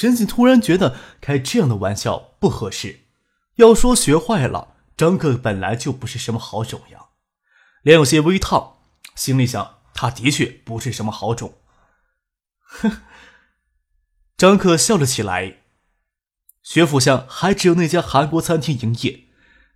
陈静突然觉得开这样的玩笑不合适。要说学坏了，张克本来就不是什么好种呀，脸有些微烫，心里想他的确不是什么好种。哼，张克笑了起来。学府巷还只有那家韩国餐厅营业。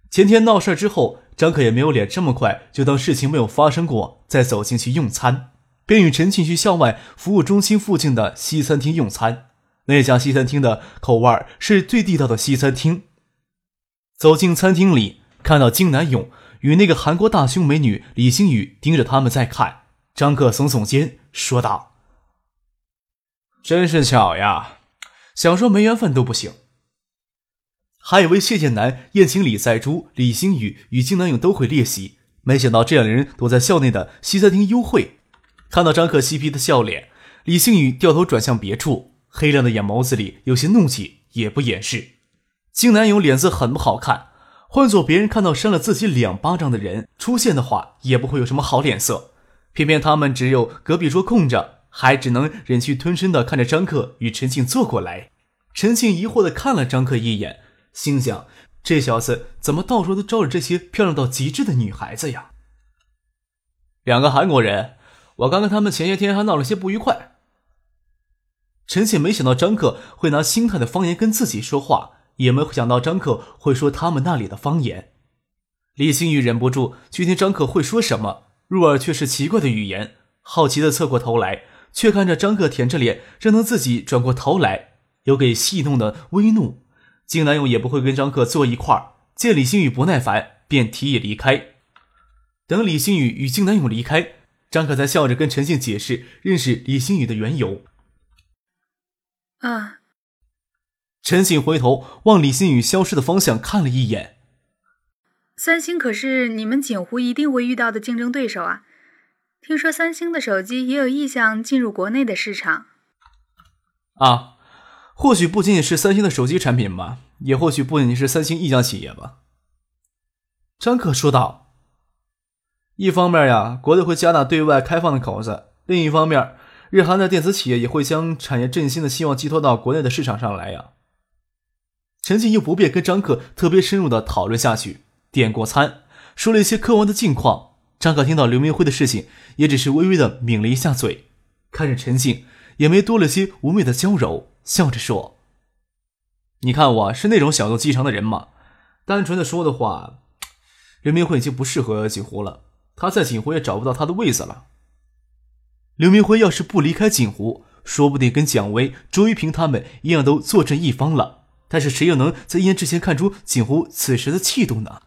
前天闹事之后，张克也没有脸这么快就当事情没有发生过，再走进去用餐，便与陈庆去校外服务中心附近的西餐厅用餐。那家西餐厅的口味是最地道的西餐厅。走进餐厅里，看到金南勇与那个韩国大胸美女李星宇盯着他们在看，张克耸耸肩说道：“真是巧呀，想说没缘分都不行。还以为谢剑南、宴请李在珠、李星宇与金南勇都会列席，没想到这两人躲在校内的西餐厅幽会。看到张克嬉皮的笑脸，李星宇掉头转向别处。”黑亮的眼眸子里有些怒气，也不掩饰。金南勇脸色很不好看，换做别人看到扇了自己两巴掌的人出现的话，也不会有什么好脸色。偏偏他们只有隔壁桌空着，还只能忍气吞声的看着张克与陈庆坐过来。陈庆疑惑的看了张克一眼，心想：这小子怎么到处都招惹这些漂亮到极致的女孩子呀？两个韩国人，我刚跟他们前些天还闹了些不愉快。陈显没想到张克会拿新泰的方言跟自己说话，也没想到张克会说他们那里的方言。李星宇忍不住去听张克会说什么，入耳却是奇怪的语言，好奇的侧过头来，却看着张克舔着脸，正等自己转过头来，有给戏弄的微怒。金南勇也不会跟张克坐一块儿，见李星宇不耐烦，便提议离开。等李星宇与金南勇离开，张克才笑着跟陈静解释认识李星宇的缘由。啊！陈醒回头往李新宇消失的方向看了一眼。三星可是你们锦湖一定会遇到的竞争对手啊！听说三星的手机也有意向进入国内的市场。啊，或许不仅仅是三星的手机产品吧，也或许不仅仅是三星一家企业吧。张可说道：“一方面呀，国内会加大对外开放的口子；另一方面。”日韩的电子企业也会将产业振兴的希望寄托到国内的市场上来呀。陈静又不便跟张克特别深入的讨论下去，点过餐，说了一些科王的近况。张克听到刘明辉的事情，也只是微微的抿了一下嘴，看着陈静，也没多了些妩媚的娇柔，笑着说：“你看我是那种小肚鸡肠的人吗？单纯的说的话，刘明辉已经不适合锦湖了，他在锦湖也找不到他的位子了。”刘明辉要是不离开锦湖，说不定跟蒋薇、周一平他们一样都坐镇一方了。但是谁又能在一年之前看出锦湖此时的气度呢？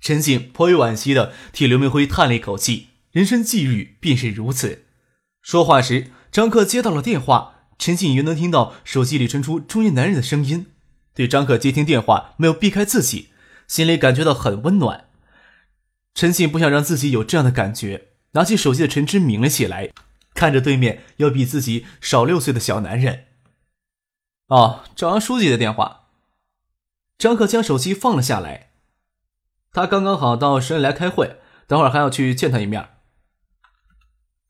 陈静颇为惋惜的替刘明辉叹了一口气，人生际遇便是如此。说话时，张克接到了电话，陈静也能听到手机里传出中年男人的声音。对张克接听电话没有避开自己，心里感觉到很温暖。陈静不想让自己有这样的感觉，拿起手机的陈芝抿了起来。看着对面要比自己少六岁的小男人，哦，赵阳书记的电话。张克将手机放了下来，他刚刚好到省里来开会，等会儿还要去见他一面。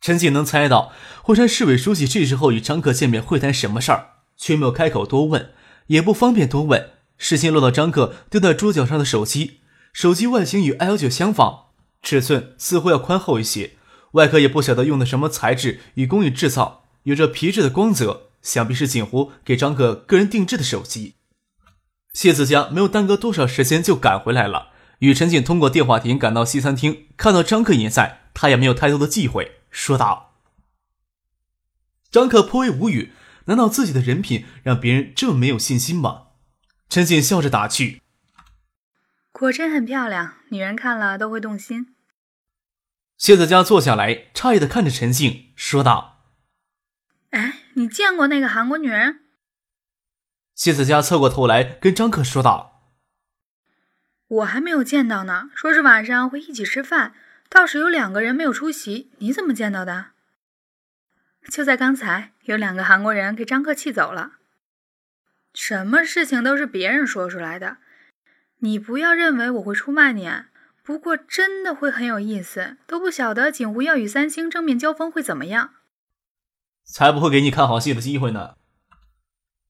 陈静能猜到惠山市委书记这时候与张克见面会谈什么事儿，却没有开口多问，也不方便多问。视线落到张克丢在桌角上的手机，手机外形与 L 九相仿，尺寸似乎要宽厚一些。外壳也不晓得用的什么材质与工艺制造，有着皮质的光泽，想必是锦湖给张克个人定制的手机。谢子佳没有耽搁多少时间就赶回来了，与陈静通过电话亭赶到西餐厅，看到张克也在，他也没有太多的忌讳，说道：“张克颇为无语，难道自己的人品让别人这么没有信心吗？”陈静笑着打趣：“果真很漂亮，女人看了都会动心。”谢子佳坐下来，诧异的看着陈静，说道：“哎，你见过那个韩国女人？”谢子佳侧过头来跟张克说道：“我还没有见到呢，说是晚上会一起吃饭，倒是有两个人没有出席。你怎么见到的？就在刚才，有两个韩国人给张克气走了。什么事情都是别人说出来的，你不要认为我会出卖你。不过真的会很有意思，都不晓得景湖要与三星正面交锋会怎么样。才不会给你看好戏的机会呢。”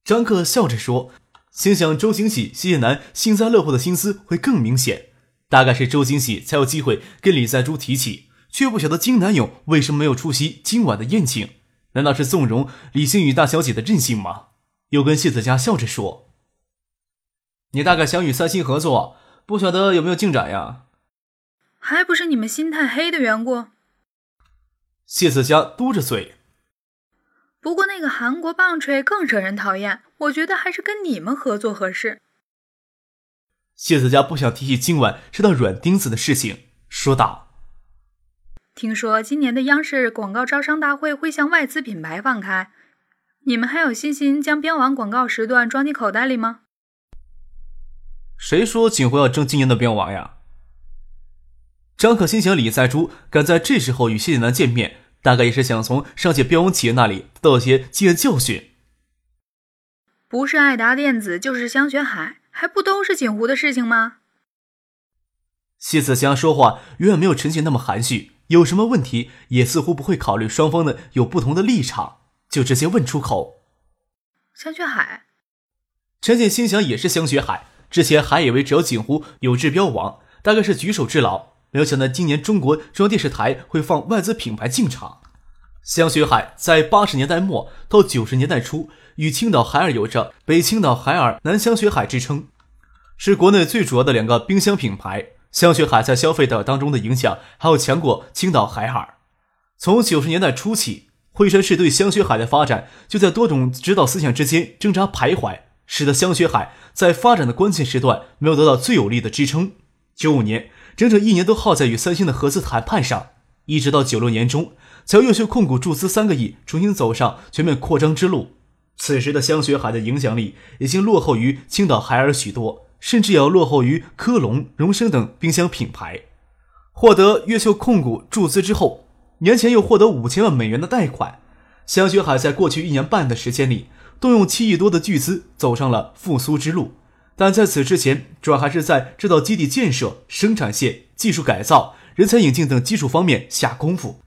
张克笑着说，心想周星喜、谢楠幸灾乐祸的心思会更明显，大概是周星喜才有机会跟李在洙提起，却不晓得金南勇为什么没有出席今晚的宴请，难道是纵容李星宇大小姐的任性吗？又跟谢子佳笑着说：“你大概想与三星合作，不晓得有没有进展呀？”还不是你们心太黑的缘故。谢子佳嘟着嘴。不过那个韩国棒槌更惹人讨厌，我觉得还是跟你们合作合适。谢子佳不想提起今晚吃到软钉子的事情，说道：“听说今年的央视广告招商大会会向外资品牌放开，你们还有信心将标王广告时段装进口袋里吗？”谁说景湖要争今年的标王呀？张可心想，李在珠敢在这时候与谢晋南见面。大概也是想从上届标王企业那里得到些经验教训。不是爱达电子，就是香雪海，还不都是锦湖的事情吗？谢子香说话远远没有陈庆那么含蓄，有什么问题也似乎不会考虑双方的有不同的立场，就直接问出口。香雪海，陈庆心想也是香雪海，之前还以为只有锦湖有治标王，大概是举手之劳。没有想到今年中国中央电视台会放外资品牌进场。香雪海在八十年代末到九十年代初，与青岛海尔有着“北青岛海尔，南香雪海”之称，是国内最主要的两个冰箱品牌。香雪海在消费者当中的影响还要强过青岛海尔。从九十年代初起，惠山市对香雪海的发展就在多种指导思想之间挣扎徘徊，使得香雪海在发展的关键时段没有得到最有力的支撑。九五年。整整一年都耗在与三星的合资谈判上，一直到九六年中，才由优秀控股注资三个亿，重新走上全面扩张之路。此时的香雪海的影响力已经落后于青岛海尔许多，甚至要落后于科龙、荣升等冰箱品牌。获得越秀控股注资之后，年前又获得五千万美元的贷款。香雪海在过去一年半的时间里，动用七亿多的巨资，走上了复苏之路。但在此之前，主要还是在制造基地建设、生产线、技术改造、人才引进等基础方面下功夫。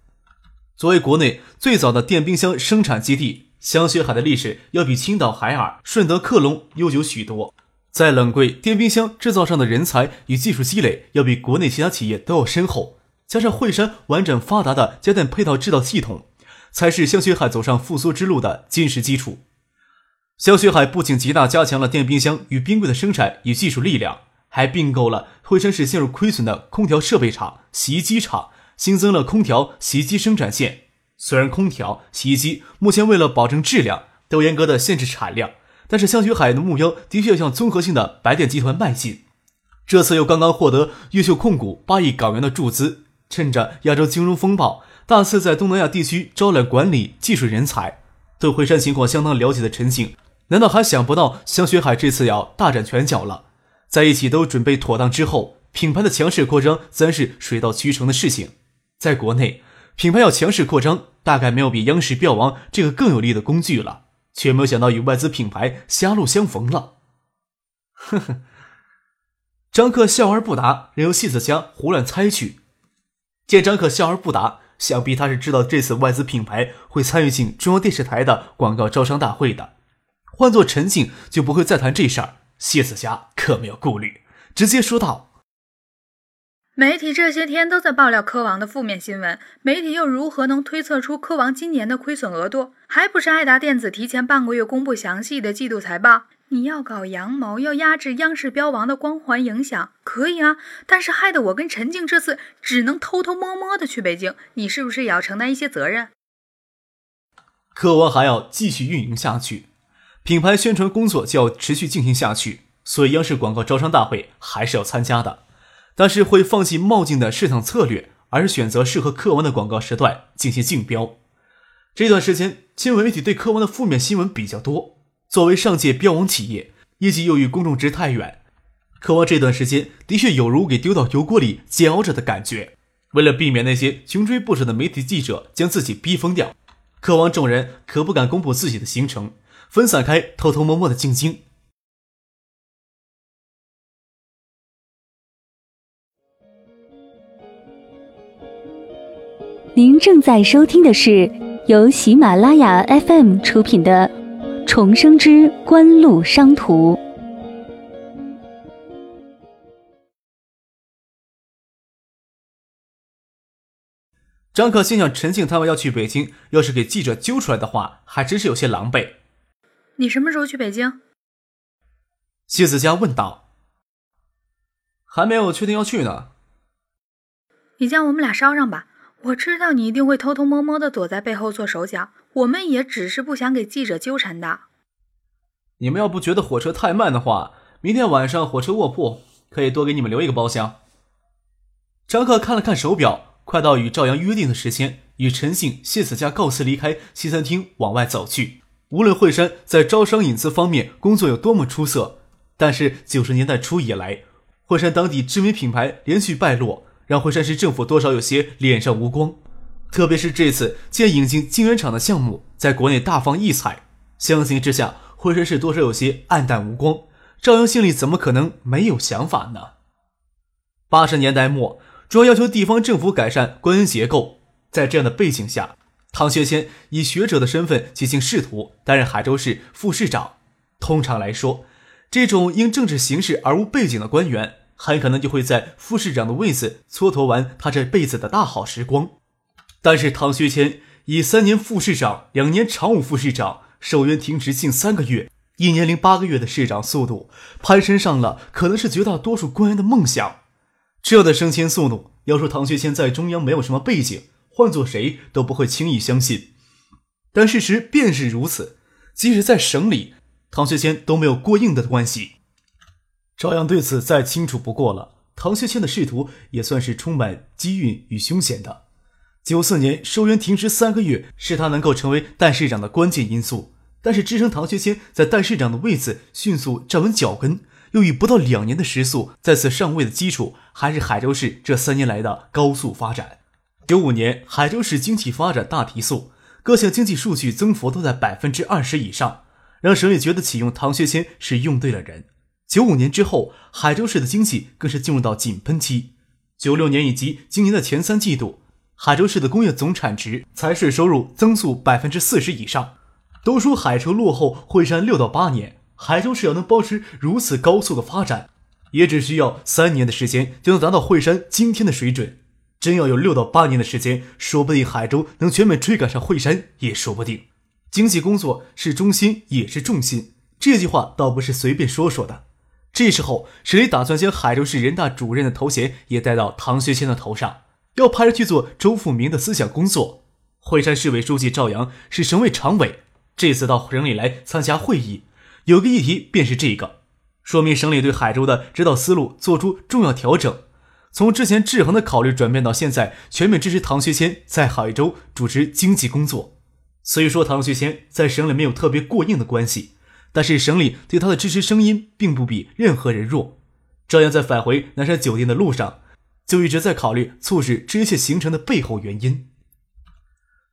作为国内最早的电冰箱生产基地，香雪海的历史要比青岛海尔、顺德克隆悠久许多。在冷柜电冰箱制造上的人才与技术积累，要比国内其他企业都要深厚。加上惠山完整发达的家电配套制造系统，才是香雪海走上复苏之路的坚实基础。香雪海不仅极大加强了电冰箱与冰柜的生产与技术力量，还并购了惠山市陷入亏损的空调设备厂、洗衣机厂，新增了空调、洗衣机生产线。虽然空调、洗衣机目前为了保证质量，都严格的限制产量，但是香雪海的目标的确向综合性的白电集团迈进。这次又刚刚获得越秀控股八亿港元的注资，趁着亚洲金融风暴，大肆在东南亚地区招揽管理技术人才。对惠山情况相当了解的陈庆。难道还想不到香雪海这次要大展拳脚了？在一起都准备妥当之后，品牌的强势扩张自然是水到渠成的事情。在国内，品牌要强势扩张，大概没有比央视标王这个更有力的工具了。却没有想到与外资品牌狭路相逢了。呵呵，张克笑而不答，任由戏子佳胡乱猜去。见张克笑而不答，想必他是知道这次外资品牌会参与进中央电视台的广告招商大会的。换做陈静就不会再谈这事儿。谢子霞可没有顾虑，直接说道：“媒体这些天都在爆料科王的负面新闻，媒体又如何能推测出科王今年的亏损额度？还不是爱达电子提前半个月公布详细的季度财报？你要搞阳谋，要压制央视标王的光环影响，可以啊。但是害得我跟陈静这次只能偷偷摸摸的去北京，你是不是也要承担一些责任？科王还要继续运营下去。”品牌宣传工作就要持续进行下去，所以央视广告招商大会还是要参加的，但是会放弃冒进的市场策略，而是选择适合科王的广告时段进行竞标。这段时间，新闻媒体对科王的负面新闻比较多，作为上届标王企业，业绩又与公众值太远，渴望这段时间的确有如给丢到油锅里煎熬着的感觉。为了避免那些穷追不舍的媒体记者将自己逼疯掉，渴望众人可不敢公布自己的行程，分散开，偷偷摸摸的进京。您正在收听的是由喜马拉雅 FM 出品的《重生之官路商途》。张可心想，陈庆他们要去北京，要是给记者揪出来的话，还真是有些狼狈。你什么时候去北京？谢子佳问道。还没有确定要去呢。你将我们俩捎上吧。我知道你一定会偷偷摸摸的躲在背后做手脚，我们也只是不想给记者纠缠的。你们要不觉得火车太慢的话，明天晚上火车卧铺可以多给你们留一个包厢。张克看了看手表，快到与赵阳约定的时间，与陈信、谢子佳告辞离开西餐厅，往外走去。无论惠山在招商引资方面工作有多么出色，但是九十年代初以来，惠山当地知名品牌连续败落。让惠山市政府多少有些脸上无光，特别是这次既然引进晶圆厂的项目在国内大放异彩，相形之下，惠山市多少有些黯淡无光。赵阳心里怎么可能没有想法呢？八十年代末，主要要求地方政府改善官员结构，在这样的背景下，唐学谦以学者的身份进行仕途，担任海州市副市长。通常来说，这种因政治形势而无背景的官员。很可能就会在副市长的位子蹉跎完他这辈子的大好时光，但是唐学谦以三年副市长、两年常务副市长、受冤停职近三个月、一年零八个月的市长速度，攀升上了可能是绝大多数官员的梦想。这样的升迁速度，要说唐学谦在中央没有什么背景，换做谁都不会轻易相信。但事实便是如此，即使在省里，唐学谦都没有过硬的关系。朝阳对此再清楚不过了。唐学谦的仕途也算是充满机运与凶险的。九四年收员停职三个月，是他能够成为代市长的关键因素。但是支撑唐学谦在代市长的位子迅速站稳脚跟，又以不到两年的时速再次上位的基础，还是海州市这三年来的高速发展。九五年海州市经济发展大提速，各项经济数据增幅都在百分之二十以上，让省里觉得启用唐学谦是用对了人。九五年之后，海州市的经济更是进入到井喷期。九六年以及今年的前三季度，海州市的工业总产值、财税收入增速百分之四十以上。都说海州落后惠山六到八年，海州市要能保持如此高速的发展，也只需要三年的时间就能达到惠山今天的水准。真要有六到八年的时间，说不定海州能全面追赶上惠山也说不定。经济工作是中心，也是重心，这句话倒不是随便说说的。这时候，省里打算将海州市人大主任的头衔也戴到唐学谦的头上，要派人去做周富明的思想工作。惠山市委书记赵阳是省委常委，这次到省里来参加会议，有个议题便是这个，说明省里对海州的指导思路做出重要调整，从之前制衡的考虑转变到现在全面支持唐学谦在海州主持经济工作。虽说唐学谦在省里没有特别过硬的关系。但是省里对他的支持声音并不比任何人弱。赵阳在返回南山酒店的路上，就一直在考虑促使这一切形成的背后原因。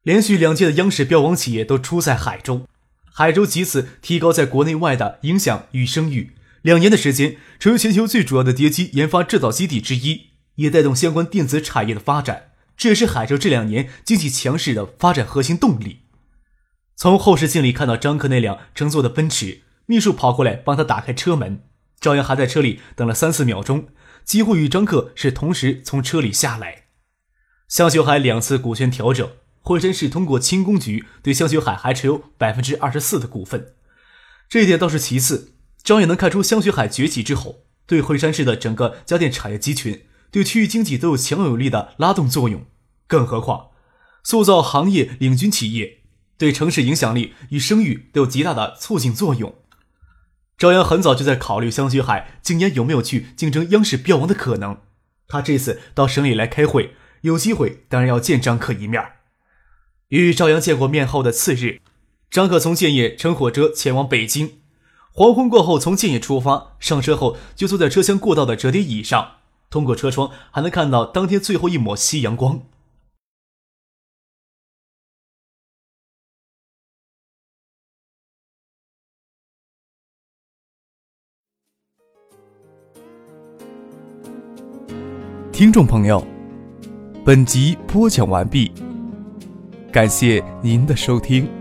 连续两届的央视标王企业都出在海州，海州藉此提高在国内外的影响与声誉。两年的时间，成为全球最主要的叠机研发制造基地之一，也带动相关电子产业的发展。这也是海州这两年经济强势的发展核心动力。从后视镜里看到张克那辆乘坐的奔驰，秘书跑过来帮他打开车门。赵阳还在车里等了三四秒钟，几乎与张克是同时从车里下来。香雪海两次股权调整，惠山市通过轻工局对香雪海还持有百分之二十四的股份，这一点倒是其次。张也能看出香雪海崛起之后，对惠山市的整个家电产业集群、对区域经济都有强有力的拉动作用。更何况，塑造行业领军企业。对城市影响力与声誉都有极大的促进作用。朝阳很早就在考虑香雪海今年有没有去竞争央视标王的可能。他这次到省里来开会，有机会当然要见张克一面。与朝阳见过面后的次日，张可从建业乘火车前往北京。黄昏过后，从建业出发，上车后就坐在车厢过道的折叠椅上，通过车窗还能看到当天最后一抹夕阳光。听众朋友，本集播讲完毕，感谢您的收听。